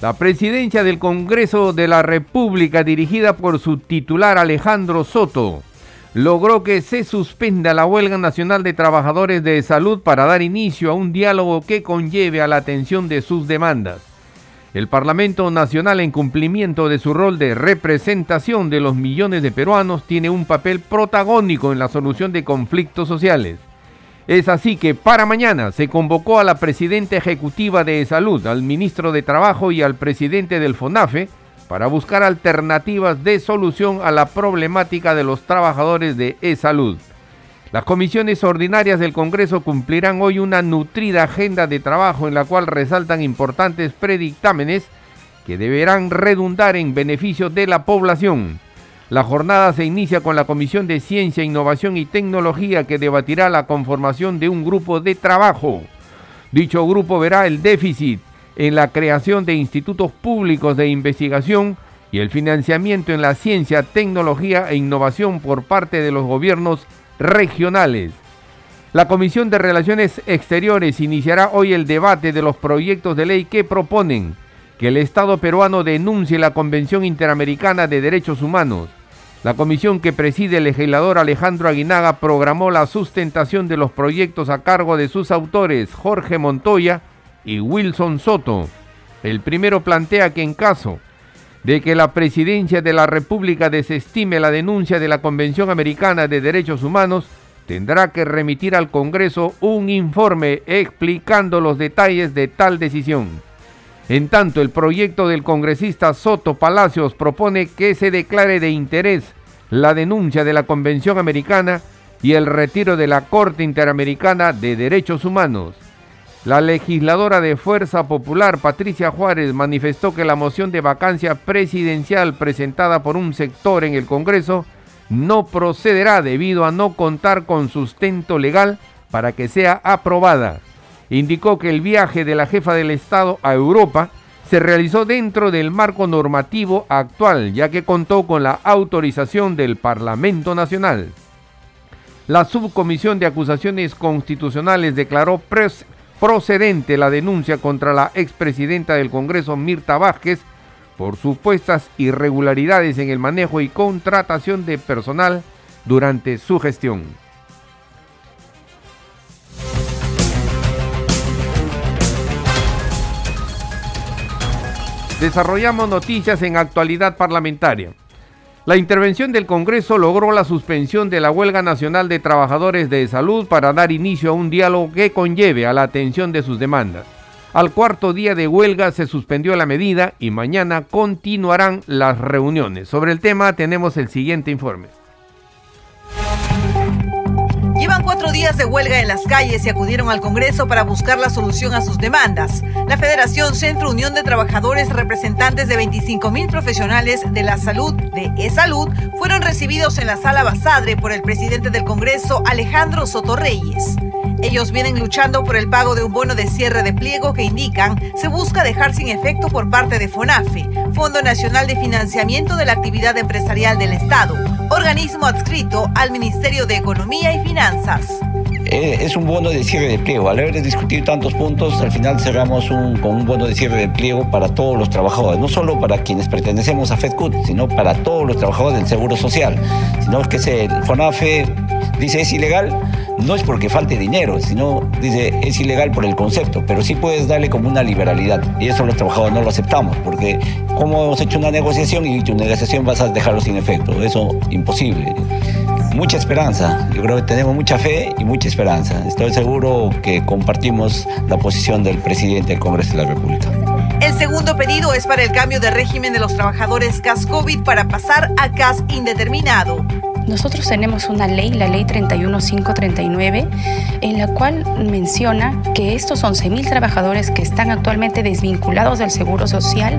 La presidencia del Congreso de la República, dirigida por su titular Alejandro Soto, logró que se suspenda la huelga nacional de trabajadores de salud para dar inicio a un diálogo que conlleve a la atención de sus demandas. El Parlamento Nacional, en cumplimiento de su rol de representación de los millones de peruanos, tiene un papel protagónico en la solución de conflictos sociales. Es así que para mañana se convocó a la presidenta ejecutiva de Salud, al ministro de Trabajo y al presidente del FONAFE para buscar alternativas de solución a la problemática de los trabajadores de e-salud. Las comisiones ordinarias del Congreso cumplirán hoy una nutrida agenda de trabajo en la cual resaltan importantes predictámenes que deberán redundar en beneficio de la población. La jornada se inicia con la Comisión de Ciencia, Innovación y Tecnología que debatirá la conformación de un grupo de trabajo. Dicho grupo verá el déficit en la creación de institutos públicos de investigación y el financiamiento en la ciencia, tecnología e innovación por parte de los gobiernos regionales. La Comisión de Relaciones Exteriores iniciará hoy el debate de los proyectos de ley que proponen que el Estado peruano denuncie la Convención Interamericana de Derechos Humanos la comisión que preside el legislador Alejandro Aguinaga programó la sustentación de los proyectos a cargo de sus autores Jorge Montoya y Wilson Soto. El primero plantea que en caso de que la presidencia de la República desestime la denuncia de la Convención Americana de Derechos Humanos, tendrá que remitir al Congreso un informe explicando los detalles de tal decisión. En tanto, el proyecto del congresista Soto Palacios propone que se declare de interés la denuncia de la Convención Americana y el retiro de la Corte Interamericana de Derechos Humanos. La legisladora de Fuerza Popular, Patricia Juárez, manifestó que la moción de vacancia presidencial presentada por un sector en el Congreso no procederá debido a no contar con sustento legal para que sea aprobada indicó que el viaje de la jefa del Estado a Europa se realizó dentro del marco normativo actual, ya que contó con la autorización del Parlamento Nacional. La Subcomisión de Acusaciones Constitucionales declaró procedente la denuncia contra la expresidenta del Congreso, Mirta Vázquez, por supuestas irregularidades en el manejo y contratación de personal durante su gestión. Desarrollamos noticias en actualidad parlamentaria. La intervención del Congreso logró la suspensión de la huelga nacional de trabajadores de salud para dar inicio a un diálogo que conlleve a la atención de sus demandas. Al cuarto día de huelga se suspendió la medida y mañana continuarán las reuniones. Sobre el tema tenemos el siguiente informe. Llevan cuatro días de huelga en las calles y acudieron al Congreso para buscar la solución a sus demandas. La Federación Centro Unión de Trabajadores, representantes de 25 mil profesionales de la salud, de e-salud, fueron recibidos en la sala Basadre por el presidente del Congreso, Alejandro Soto Reyes. Ellos vienen luchando por el pago de un bono de cierre de pliego que indican se busca dejar sin efecto por parte de FONAFE, Fondo Nacional de Financiamiento de la Actividad Empresarial del Estado, organismo adscrito al Ministerio de Economía y Finanzas. Eh, es un bono de cierre de pliego. Al haber de discutir tantos puntos, al final cerramos con un bono de cierre de pliego para todos los trabajadores, no solo para quienes pertenecemos a FedCut, sino para todos los trabajadores del Seguro Social, sino que el FONAFE dice es ilegal, no es porque falte dinero, sino dice es ilegal por el concepto, pero sí puedes darle como una liberalidad. Y eso los trabajadores no lo aceptamos, porque como hemos hecho una negociación y tu negociación vas a dejarlo sin efecto, eso imposible. Mucha esperanza, yo creo que tenemos mucha fe y mucha esperanza. Estoy seguro que compartimos la posición del presidente del Congreso de la República. El segundo pedido es para el cambio de régimen de los trabajadores CAS COVID para pasar a CAS indeterminado. Nosotros tenemos una ley, la ley 31539, en la cual menciona que estos 11.000 trabajadores que están actualmente desvinculados del Seguro Social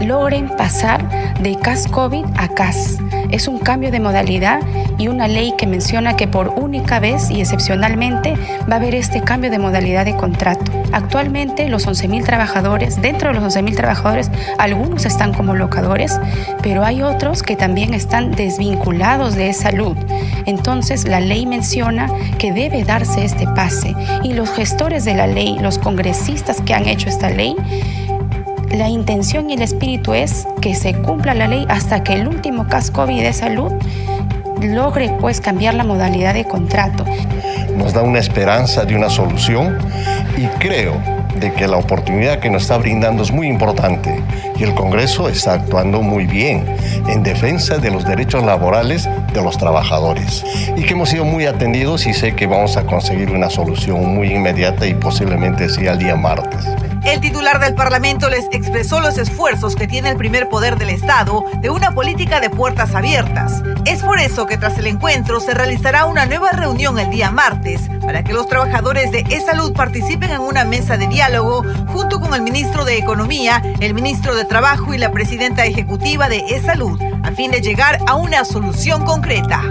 logren pasar de CAS COVID a CAS. Es un cambio de modalidad y una ley que menciona que por única vez y excepcionalmente va a haber este cambio de modalidad de contrato. Actualmente los 11.000 trabajadores, dentro de los 11.000 trabajadores, algunos están como locadores, pero hay otros que también están desvinculados de salud. Entonces la ley menciona que debe darse este pase y los gestores de la ley, los congresistas que han hecho esta ley, la intención y el espíritu es que se cumpla la ley hasta que el último caso COVID de salud logre pues cambiar la modalidad de contrato. Nos da una esperanza de una solución y creo de que la oportunidad que nos está brindando es muy importante y el Congreso está actuando muy bien en defensa de los derechos laborales de los trabajadores y que hemos sido muy atendidos y sé que vamos a conseguir una solución muy inmediata y posiblemente sea el día martes. El titular del Parlamento les expresó los esfuerzos que tiene el primer poder del Estado de una política de puertas abiertas. Es por eso que tras el encuentro se realizará una nueva reunión el día martes para que los trabajadores de e-salud participen en una mesa de diálogo junto con el ministro de Economía, el ministro de Trabajo y la presidenta ejecutiva de e-salud a fin de llegar a una solución concreta.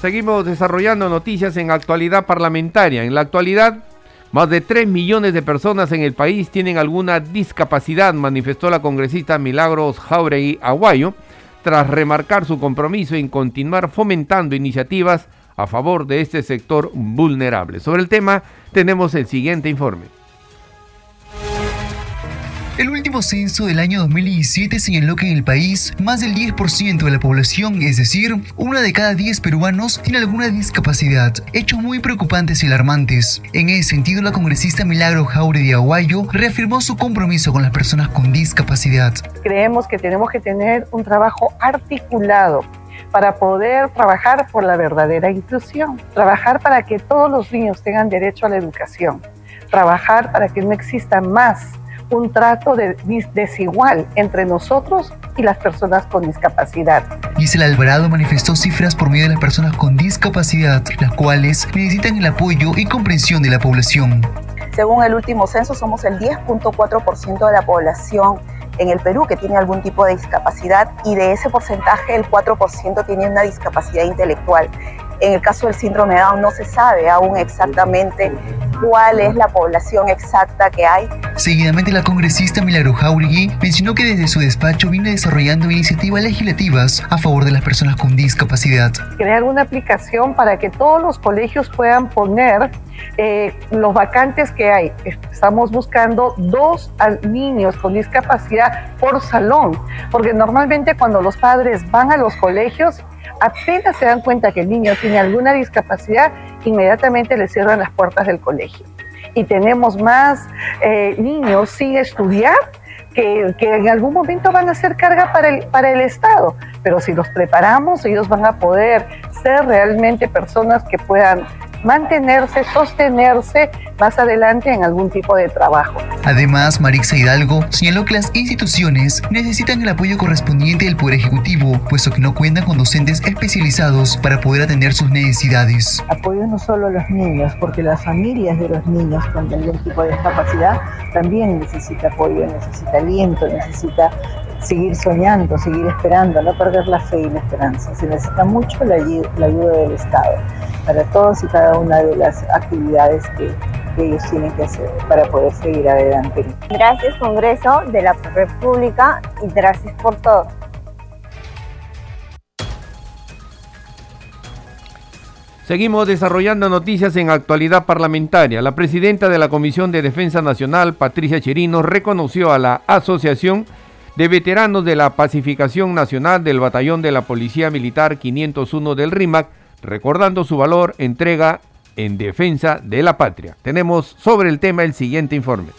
Seguimos desarrollando noticias en actualidad parlamentaria. En la actualidad, más de 3 millones de personas en el país tienen alguna discapacidad, manifestó la congresista Milagros Jauregui Aguayo, tras remarcar su compromiso en continuar fomentando iniciativas a favor de este sector vulnerable. Sobre el tema tenemos el siguiente informe. El último censo del año 2017 señaló que en el país más del 10% de la población, es decir, una de cada 10 peruanos, tiene alguna discapacidad, hechos muy preocupantes y alarmantes. En ese sentido, la congresista Milagro Jaure de Aguayo reafirmó su compromiso con las personas con discapacidad. Creemos que tenemos que tener un trabajo articulado para poder trabajar por la verdadera inclusión, trabajar para que todos los niños tengan derecho a la educación, trabajar para que no exista más un trato de, desigual entre nosotros y las personas con discapacidad. Gisela Alvarado manifestó cifras por medio de las personas con discapacidad, las cuales necesitan el apoyo y comprensión de la población. Según el último censo, somos el 10.4% de la población en el Perú que tiene algún tipo de discapacidad y de ese porcentaje el 4% tiene una discapacidad intelectual. En el caso del síndrome de Down no se sabe aún exactamente cuál es la población exacta que hay. Seguidamente, la congresista Milagro Jauregui mencionó que desde su despacho viene desarrollando iniciativas legislativas a favor de las personas con discapacidad. Crear una aplicación para que todos los colegios puedan poner eh, los vacantes que hay. Estamos buscando dos niños con discapacidad por salón, porque normalmente cuando los padres van a los colegios, apenas se dan cuenta que el niño tiene alguna discapacidad, inmediatamente le cierran las puertas del colegio. Y tenemos más eh, niños sin estudiar que, que, en algún momento van a ser carga para el, para el Estado. Pero si los preparamos, ellos van a poder ser realmente personas que puedan mantenerse, sostenerse más adelante en algún tipo de trabajo. Además, Marixa Hidalgo señaló que las instituciones necesitan el apoyo correspondiente del Poder Ejecutivo, puesto que no cuentan con docentes especializados para poder atender sus necesidades. Apoyo no solo a los niños, porque las familias de los niños con algún tipo de discapacidad también necesita apoyo, necesita aliento, necesita seguir soñando, seguir esperando, no perder la fe y la esperanza. Se necesita mucho la, la ayuda del Estado para todas y cada una de las actividades que, ellos tienen que hacer para poder seguir adelante. Gracias Congreso de la República y gracias por todo. Seguimos desarrollando noticias en actualidad parlamentaria. La presidenta de la Comisión de Defensa Nacional, Patricia Chirino, reconoció a la Asociación de Veteranos de la Pacificación Nacional del Batallón de la Policía Militar 501 del RIMAC recordando su valor, entrega en defensa de la patria. Tenemos sobre el tema el siguiente informe.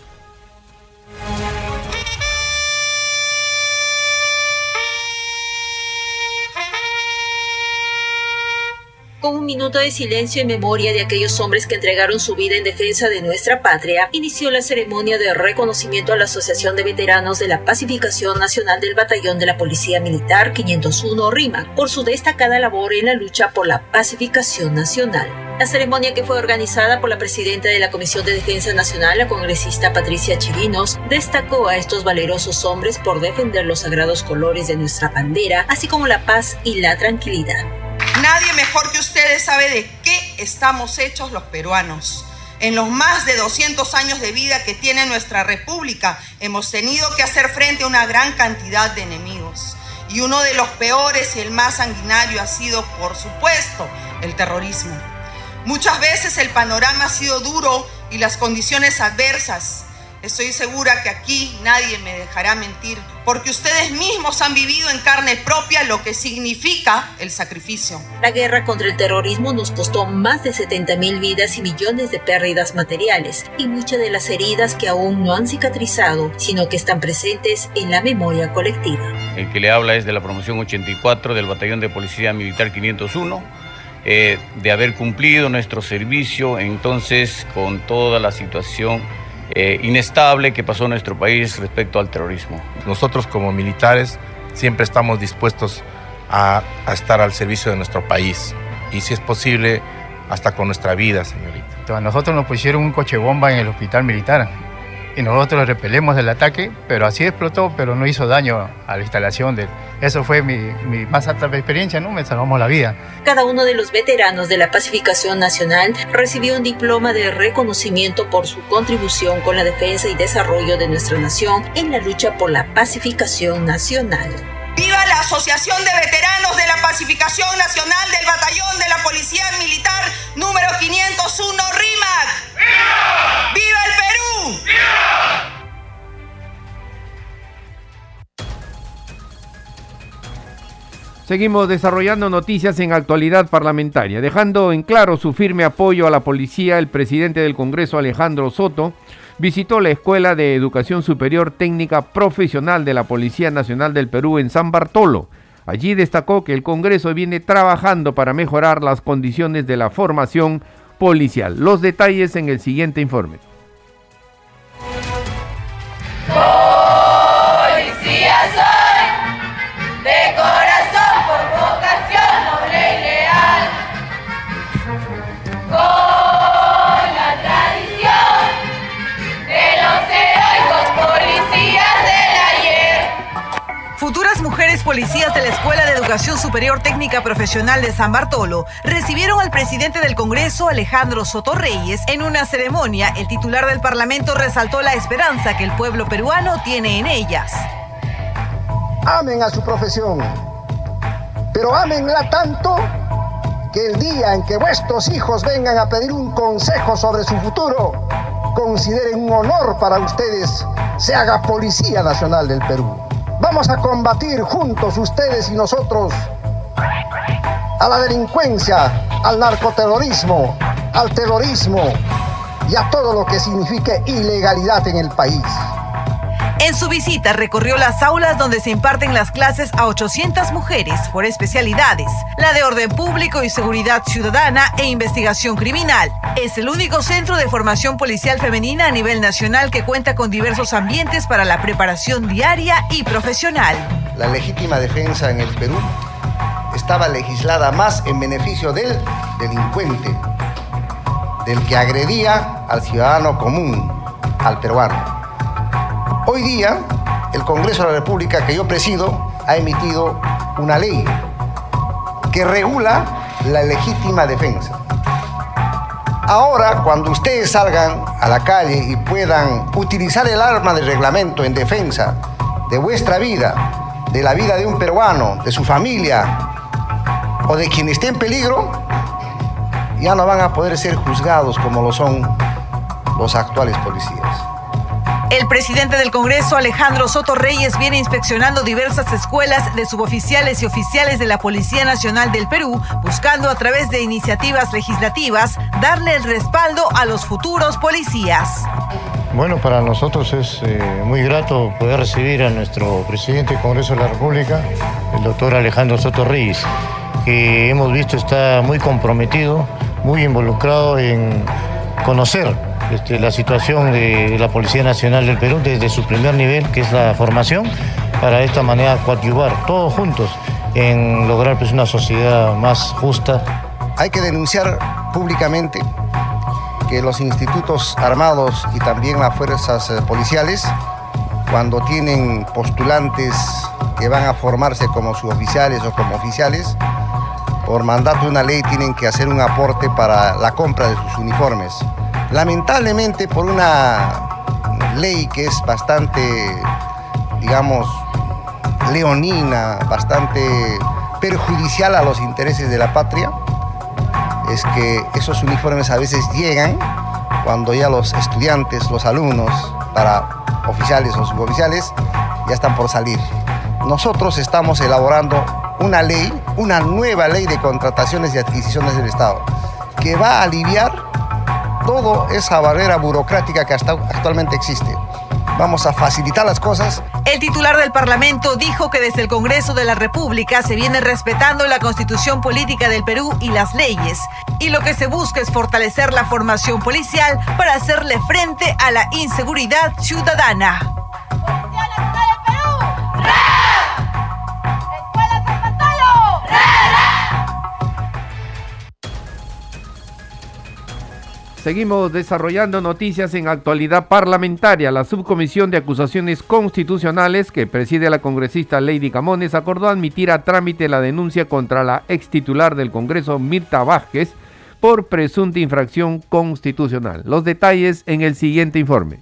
Con un minuto de silencio en memoria de aquellos hombres que entregaron su vida en defensa de nuestra patria, inició la ceremonia de reconocimiento a la Asociación de Veteranos de la Pacificación Nacional del Batallón de la Policía Militar 501 RIMA por su destacada labor en la lucha por la pacificación nacional. La ceremonia que fue organizada por la presidenta de la Comisión de Defensa Nacional, la congresista Patricia Chirinos, destacó a estos valerosos hombres por defender los sagrados colores de nuestra bandera, así como la paz y la tranquilidad. Nadie mejor que ustedes sabe de qué estamos hechos los peruanos. En los más de 200 años de vida que tiene nuestra república, hemos tenido que hacer frente a una gran cantidad de enemigos. Y uno de los peores y el más sanguinario ha sido, por supuesto, el terrorismo. Muchas veces el panorama ha sido duro y las condiciones adversas, Estoy segura que aquí nadie me dejará mentir, porque ustedes mismos han vivido en carne propia lo que significa el sacrificio. La guerra contra el terrorismo nos costó más de 70 mil vidas y millones de pérdidas materiales, y muchas de las heridas que aún no han cicatrizado, sino que están presentes en la memoria colectiva. El que le habla es de la promoción 84 del Batallón de Policía Militar 501. Eh, de haber cumplido nuestro servicio entonces con toda la situación eh, inestable que pasó en nuestro país respecto al terrorismo. Nosotros como militares siempre estamos dispuestos a, a estar al servicio de nuestro país y si es posible hasta con nuestra vida, señorita. A nosotros nos pusieron un coche bomba en el hospital militar y nosotros repelemos el ataque, pero así explotó, pero no hizo daño a la instalación. De... Eso fue mi, mi, más alta experiencia, ¿no? Me salvamos la vida. Cada uno de los veteranos de la Pacificación Nacional recibió un diploma de reconocimiento por su contribución con la defensa y desarrollo de nuestra nación en la lucha por la pacificación nacional. ¡Viva la Asociación de Veteranos de la Pacificación Nacional del Batallón de la Policía Militar número 501 RIMAC! ¡Viva! ¡Viva Seguimos desarrollando noticias en actualidad parlamentaria, dejando en claro su firme apoyo a la policía, el presidente del Congreso Alejandro Soto visitó la Escuela de Educación Superior Técnica Profesional de la Policía Nacional del Perú en San Bartolo. Allí destacó que el Congreso viene trabajando para mejorar las condiciones de la formación policial. Los detalles en el siguiente informe. Policías de la Escuela de Educación Superior Técnica Profesional de San Bartolo recibieron al presidente del Congreso, Alejandro Soto Reyes, en una ceremonia. El titular del Parlamento resaltó la esperanza que el pueblo peruano tiene en ellas. Amen a su profesión, pero ámenla tanto que el día en que vuestros hijos vengan a pedir un consejo sobre su futuro, consideren un honor para ustedes se haga Policía Nacional del Perú. Vamos a combatir juntos ustedes y nosotros a la delincuencia, al narcoterrorismo, al terrorismo y a todo lo que signifique ilegalidad en el país. En su visita recorrió las aulas donde se imparten las clases a 800 mujeres por especialidades, la de orden público y seguridad ciudadana e investigación criminal. Es el único centro de formación policial femenina a nivel nacional que cuenta con diversos ambientes para la preparación diaria y profesional. La legítima defensa en el Perú estaba legislada más en beneficio del delincuente, del que agredía al ciudadano común, al peruano. Hoy día, el Congreso de la República que yo presido ha emitido una ley que regula la legítima defensa. Ahora, cuando ustedes salgan a la calle y puedan utilizar el arma de reglamento en defensa de vuestra vida, de la vida de un peruano, de su familia o de quien esté en peligro, ya no van a poder ser juzgados como lo son los actuales policías. El presidente del Congreso, Alejandro Soto Reyes, viene inspeccionando diversas escuelas de suboficiales y oficiales de la Policía Nacional del Perú, buscando a través de iniciativas legislativas darle el respaldo a los futuros policías. Bueno, para nosotros es eh, muy grato poder recibir a nuestro presidente del Congreso de la República, el doctor Alejandro Soto Reyes. que hemos visto está muy comprometido, muy involucrado en conocer este, la situación de la Policía Nacional del Perú desde su primer nivel, que es la formación, para de esta manera coadyuvar todos juntos en lograr pues, una sociedad más justa. Hay que denunciar públicamente que los institutos armados y también las fuerzas eh, policiales, cuando tienen postulantes que van a formarse como suboficiales o como oficiales, por mandato de una ley tienen que hacer un aporte para la compra de sus uniformes. Lamentablemente por una ley que es bastante, digamos, leonina, bastante perjudicial a los intereses de la patria, es que esos uniformes a veces llegan cuando ya los estudiantes, los alumnos, para oficiales o suboficiales, ya están por salir. Nosotros estamos elaborando una ley, una nueva ley de contrataciones y adquisiciones del Estado, que va a aliviar toda esa barrera burocrática que actualmente existe. Vamos a facilitar las cosas. El titular del Parlamento dijo que desde el Congreso de la República se viene respetando la constitución política del Perú y las leyes. Y lo que se busca es fortalecer la formación policial para hacerle frente a la inseguridad ciudadana. Seguimos desarrollando noticias en actualidad parlamentaria. La subcomisión de acusaciones constitucionales que preside la congresista Lady Camones acordó admitir a trámite la denuncia contra la ex titular del Congreso Mirta Vázquez por presunta infracción constitucional. Los detalles en el siguiente informe.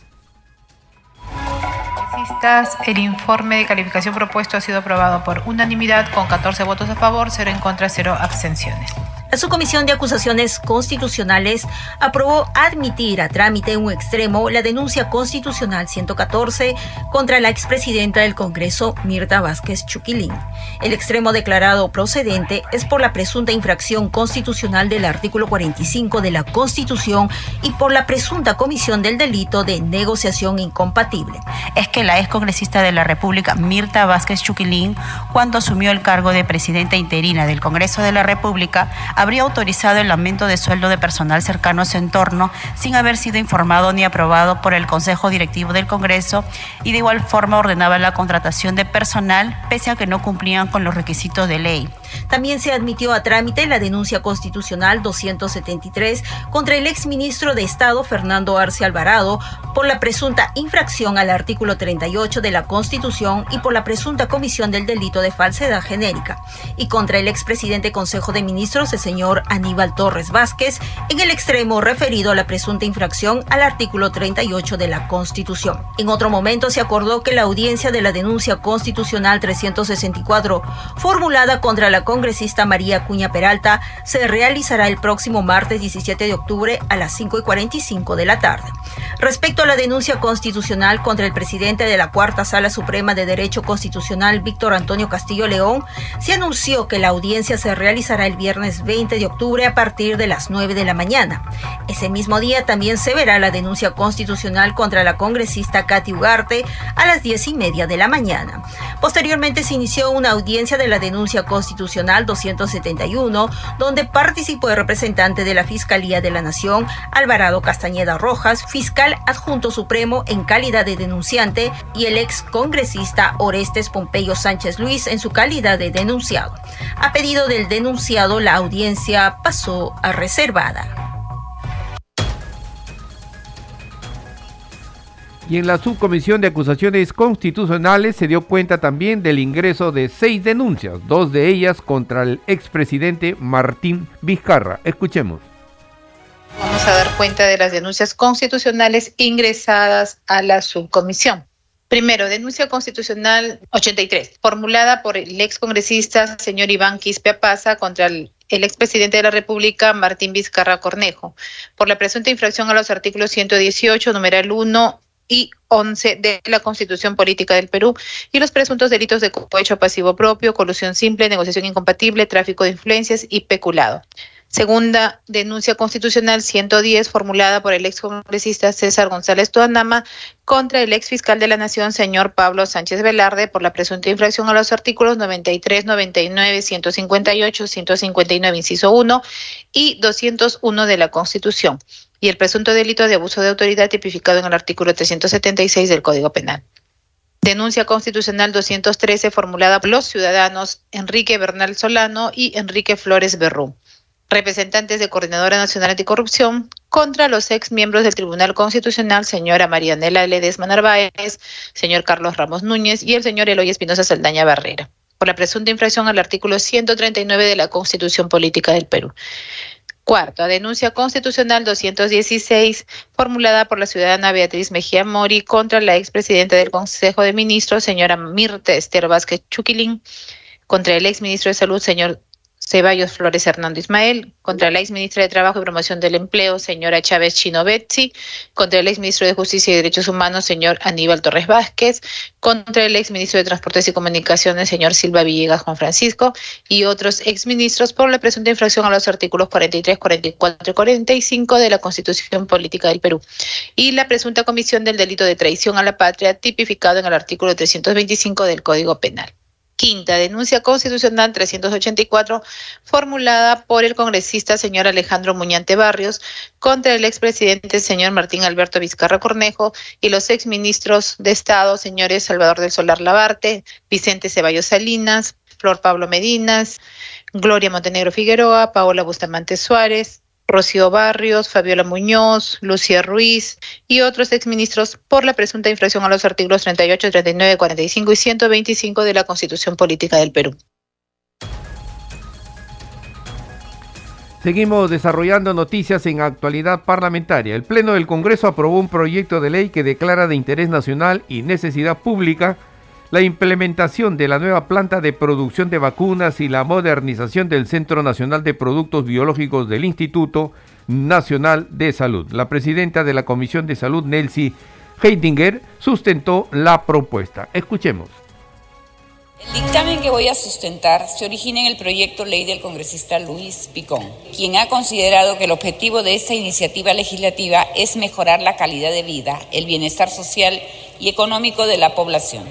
El informe de calificación propuesto ha sido aprobado por unanimidad con 14 votos a favor, 0 en contra, 0 abstenciones. La Subcomisión de Acusaciones Constitucionales aprobó admitir a trámite en un extremo la denuncia constitucional 114 contra la expresidenta del Congreso, Mirta Vázquez Chuquilín. El extremo declarado procedente es por la presunta infracción constitucional del artículo 45 de la Constitución y por la presunta comisión del delito de negociación incompatible. Es que la excongresista de la República, Mirta Vázquez Chuquilín, cuando asumió el cargo de presidenta interina del Congreso de la República, habría autorizado el aumento de sueldo de personal cercano a su entorno sin haber sido informado ni aprobado por el Consejo Directivo del Congreso y de igual forma ordenaba la contratación de personal pese a que no cumplían con los requisitos de ley. También se admitió a trámite la denuncia constitucional 273 contra el exministro de Estado Fernando Arce Alvarado por la presunta infracción al artículo 38 de la Constitución y por la presunta comisión del delito de falsedad genérica, y contra el expresidente Consejo de Ministros, señor Aníbal Torres Vázquez, en el extremo referido a la presunta infracción al artículo 38 de la Constitución. En otro momento se acordó que la audiencia de la denuncia constitucional 364, formulada contra la congresista María Cuña Peralta se realizará el próximo martes 17 de octubre a las 5 y 45 de la tarde. Respecto a la denuncia constitucional contra el presidente de la Cuarta Sala Suprema de Derecho Constitucional, Víctor Antonio Castillo León, se anunció que la audiencia se realizará el viernes 20 de octubre a partir de las 9 de la mañana. Ese mismo día también se verá la denuncia constitucional contra la congresista Katy Ugarte a las 10 y media de la mañana. Posteriormente se inició una audiencia de la denuncia constitucional 271, donde participó el representante de la Fiscalía de la Nación, Alvarado Castañeda Rojas, fiscal adjunto supremo en calidad de denunciante, y el ex congresista Orestes Pompeyo Sánchez Luis en su calidad de denunciado. A pedido del denunciado, la audiencia pasó a reservada. Y en la subcomisión de acusaciones constitucionales se dio cuenta también del ingreso de seis denuncias, dos de ellas contra el expresidente Martín Vizcarra. Escuchemos. Vamos a dar cuenta de las denuncias constitucionales ingresadas a la subcomisión. Primero, denuncia constitucional 83, formulada por el excongresista señor Iván Quispe Apaza contra el el expresidente de la República, Martín Vizcarra Cornejo, por la presunta infracción a los artículos 118, numeral 1 y 11 de la Constitución Política del Perú y los presuntos delitos de cohecho pasivo propio, colusión simple, negociación incompatible, tráfico de influencias y peculado. Segunda denuncia constitucional 110 formulada por el ex congresista César González Tuanama contra el ex fiscal de la Nación, señor Pablo Sánchez Velarde, por la presunta infracción a los artículos 93, 99, 158, 159, inciso 1 y 201 de la Constitución, y el presunto delito de abuso de autoridad tipificado en el artículo 376 del Código Penal. Denuncia constitucional 213 formulada por los ciudadanos Enrique Bernal Solano y Enrique Flores Berrú representantes de Coordinadora Nacional Anticorrupción, contra los ex miembros del Tribunal Constitucional, señora Marianela Ledesma Narváez, señor Carlos Ramos Núñez y el señor Eloy Espinosa Saldaña Barrera, por la presunta infracción al artículo 139 de la Constitución Política del Perú. Cuarto, denuncia constitucional 216, formulada por la ciudadana Beatriz Mejía Mori contra la expresidenta del Consejo de Ministros, señora Mirta Esther Vázquez Chuquilín, contra el exministro de Salud, señor Ceballos Flores Hernando Ismael, contra la ex ministra de Trabajo y Promoción del Empleo, señora Chávez Chino Betsi, contra el ex ministro de Justicia y Derechos Humanos, señor Aníbal Torres Vázquez, contra el ex ministro de Transportes y Comunicaciones, señor Silva Villegas Juan Francisco, y otros ex ministros por la presunta infracción a los artículos 43, 44 y 45 de la Constitución Política del Perú, y la presunta comisión del delito de traición a la patria tipificado en el artículo 325 del Código Penal. Quinta, denuncia constitucional 384 formulada por el congresista señor Alejandro Muñante Barrios contra el expresidente señor Martín Alberto Vizcarra Cornejo y los exministros de Estado señores Salvador del Solar Labarte, Vicente Ceballos Salinas, Flor Pablo Medinas, Gloria Montenegro Figueroa, Paola Bustamante Suárez, Rocío Barrios, Fabiola Muñoz, Lucía Ruiz y otros exministros por la presunta infracción a los artículos 38, 39, 45 y 125 de la Constitución Política del Perú. Seguimos desarrollando noticias en actualidad parlamentaria. El Pleno del Congreso aprobó un proyecto de ley que declara de interés nacional y necesidad pública la implementación de la nueva planta de producción de vacunas y la modernización del Centro Nacional de Productos Biológicos del Instituto Nacional de Salud. La presidenta de la Comisión de Salud, Nelsie Heidinger, sustentó la propuesta. Escuchemos. El dictamen que voy a sustentar se origina en el proyecto ley del congresista Luis Picón, quien ha considerado que el objetivo de esta iniciativa legislativa es mejorar la calidad de vida, el bienestar social y económico de la población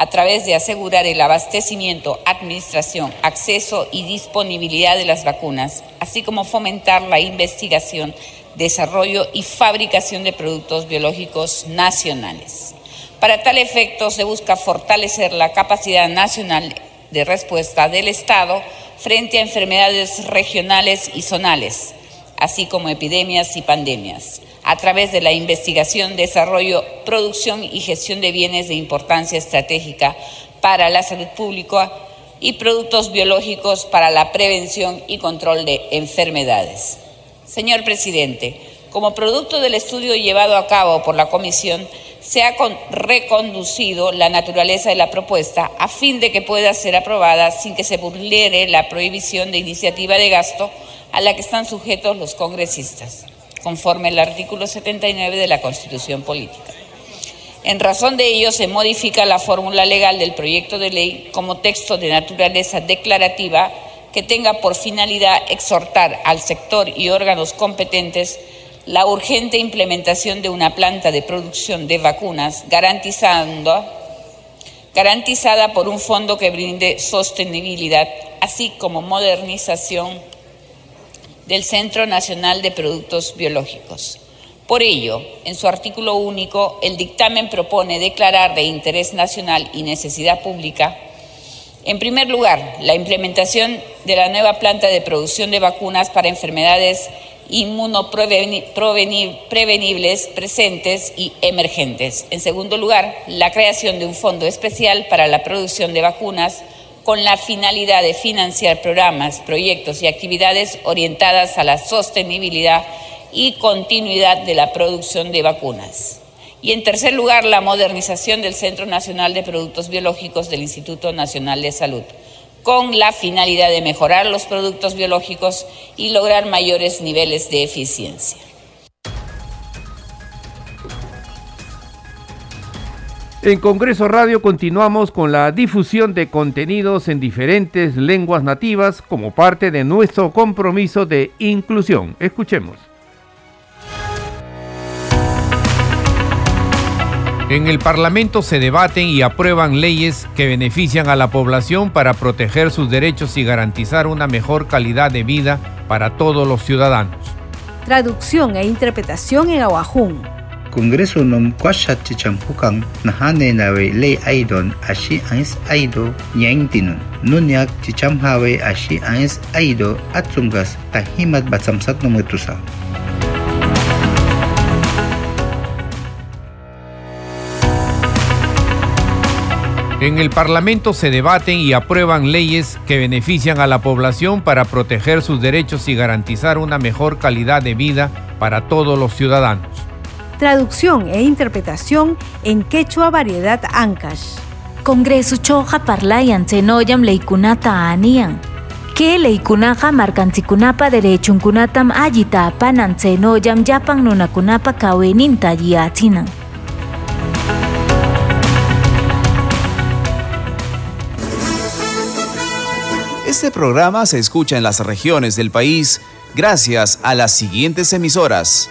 a través de asegurar el abastecimiento, administración, acceso y disponibilidad de las vacunas, así como fomentar la investigación, desarrollo y fabricación de productos biológicos nacionales. Para tal efecto, se busca fortalecer la capacidad nacional de respuesta del Estado frente a enfermedades regionales y zonales, así como epidemias y pandemias a través de la investigación, desarrollo, producción y gestión de bienes de importancia estratégica para la salud pública y productos biológicos para la prevención y control de enfermedades. Señor presidente, como producto del estudio llevado a cabo por la Comisión, se ha reconducido la naturaleza de la propuesta a fin de que pueda ser aprobada sin que se vulnere la prohibición de iniciativa de gasto a la que están sujetos los congresistas conforme al artículo 79 de la Constitución Política. En razón de ello, se modifica la fórmula legal del proyecto de ley como texto de naturaleza declarativa que tenga por finalidad exhortar al sector y órganos competentes la urgente implementación de una planta de producción de vacunas garantizando, garantizada por un fondo que brinde sostenibilidad, así como modernización del Centro Nacional de Productos Biológicos. Por ello, en su artículo único, el dictamen propone declarar de interés nacional y necesidad pública, en primer lugar, la implementación de la nueva planta de producción de vacunas para enfermedades inmunoprevenibles presentes y emergentes. En segundo lugar, la creación de un fondo especial para la producción de vacunas con la finalidad de financiar programas, proyectos y actividades orientadas a la sostenibilidad y continuidad de la producción de vacunas. Y en tercer lugar, la modernización del Centro Nacional de Productos Biológicos del Instituto Nacional de Salud, con la finalidad de mejorar los productos biológicos y lograr mayores niveles de eficiencia. En Congreso Radio continuamos con la difusión de contenidos en diferentes lenguas nativas como parte de nuestro compromiso de inclusión. Escuchemos. En el Parlamento se debaten y aprueban leyes que benefician a la población para proteger sus derechos y garantizar una mejor calidad de vida para todos los ciudadanos. Traducción e interpretación en Aguajún. Congreso nom kwasha chichampukan nahane nawe ley aidon ashi ans aido nyaingtinun nunyak chichamhawe ashi ans aido atsumgas tahimat batsamsat nometusa. En el Parlamento se debaten y aprueban leyes que benefician a la población para proteger sus derechos y garantizar una mejor calidad de vida para todos los ciudadanos. Traducción e interpretación en quechua variedad Ancash. Congreso choja parlayan chenoyam leikunata anian. Que leikunaja markantikunapa derechunkunatam allita apanan chenoyam yapan nunakunapa kaweninta yiatinan. Este programa se escucha en las regiones del país gracias a las siguientes emisoras.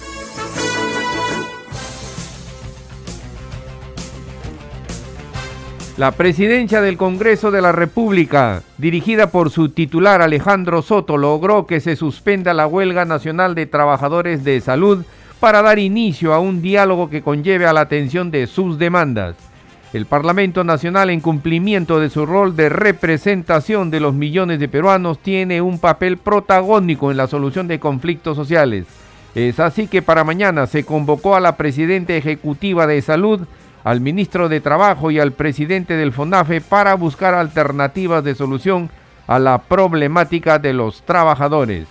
La presidencia del Congreso de la República, dirigida por su titular Alejandro Soto, logró que se suspenda la huelga nacional de trabajadores de salud para dar inicio a un diálogo que conlleve a la atención de sus demandas. El Parlamento Nacional, en cumplimiento de su rol de representación de los millones de peruanos, tiene un papel protagónico en la solución de conflictos sociales. Es así que para mañana se convocó a la Presidenta Ejecutiva de Salud, al ministro de Trabajo y al presidente del FONAFE para buscar alternativas de solución a la problemática de los trabajadores.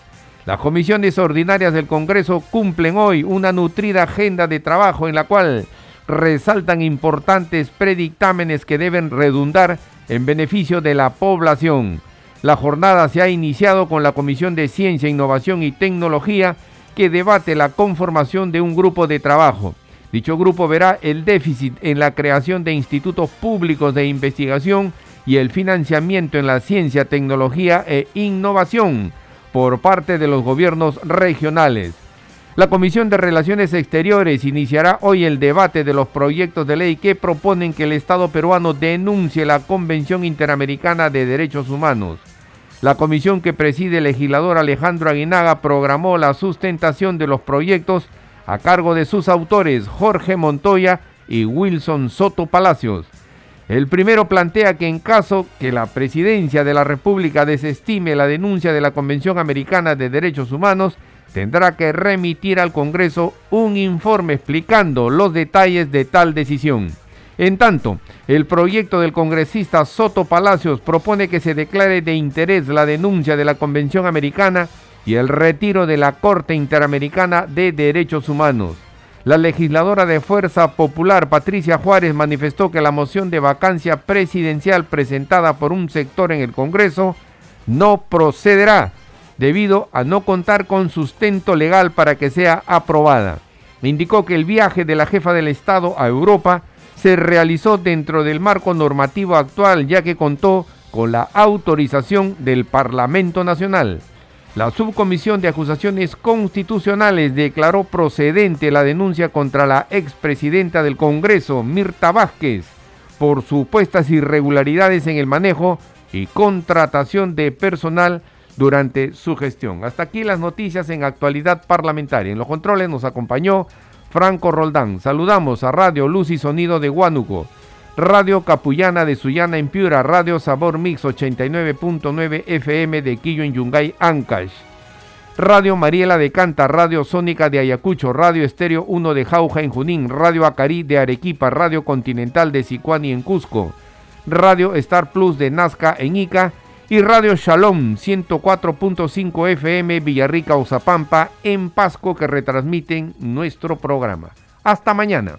Las comisiones ordinarias del Congreso cumplen hoy una nutrida agenda de trabajo en la cual resaltan importantes predictámenes que deben redundar en beneficio de la población. La jornada se ha iniciado con la Comisión de Ciencia, Innovación y Tecnología que debate la conformación de un grupo de trabajo. Dicho grupo verá el déficit en la creación de institutos públicos de investigación y el financiamiento en la ciencia, tecnología e innovación por parte de los gobiernos regionales. La Comisión de Relaciones Exteriores iniciará hoy el debate de los proyectos de ley que proponen que el Estado peruano denuncie la Convención Interamericana de Derechos Humanos. La comisión que preside el legislador Alejandro Aguinaga programó la sustentación de los proyectos a cargo de sus autores Jorge Montoya y Wilson Soto Palacios. El primero plantea que en caso que la presidencia de la República desestime la denuncia de la Convención Americana de Derechos Humanos, tendrá que remitir al Congreso un informe explicando los detalles de tal decisión. En tanto, el proyecto del congresista Soto Palacios propone que se declare de interés la denuncia de la Convención Americana y el retiro de la Corte Interamericana de Derechos Humanos. La legisladora de Fuerza Popular, Patricia Juárez, manifestó que la moción de vacancia presidencial presentada por un sector en el Congreso no procederá debido a no contar con sustento legal para que sea aprobada. Indicó que el viaje de la jefa del Estado a Europa se realizó dentro del marco normativo actual ya que contó con la autorización del Parlamento Nacional. La Subcomisión de Acusaciones Constitucionales declaró procedente la denuncia contra la expresidenta del Congreso, Mirta Vázquez, por supuestas irregularidades en el manejo y contratación de personal durante su gestión. Hasta aquí las noticias en actualidad parlamentaria. En los controles nos acompañó Franco Roldán. Saludamos a Radio Luz y Sonido de Huánuco. Radio Capullana de Sullana en Piura, Radio Sabor Mix 89.9 FM de Quillo en Yungay, Ancash. Radio Mariela de Canta, Radio Sónica de Ayacucho, Radio Estéreo 1 de Jauja en Junín, Radio Acarí de Arequipa, Radio Continental de Sicuani en Cusco, Radio Star Plus de Nazca en Ica y Radio Shalom 104.5 FM Villarrica Uzapampa en Pasco que retransmiten nuestro programa. Hasta mañana.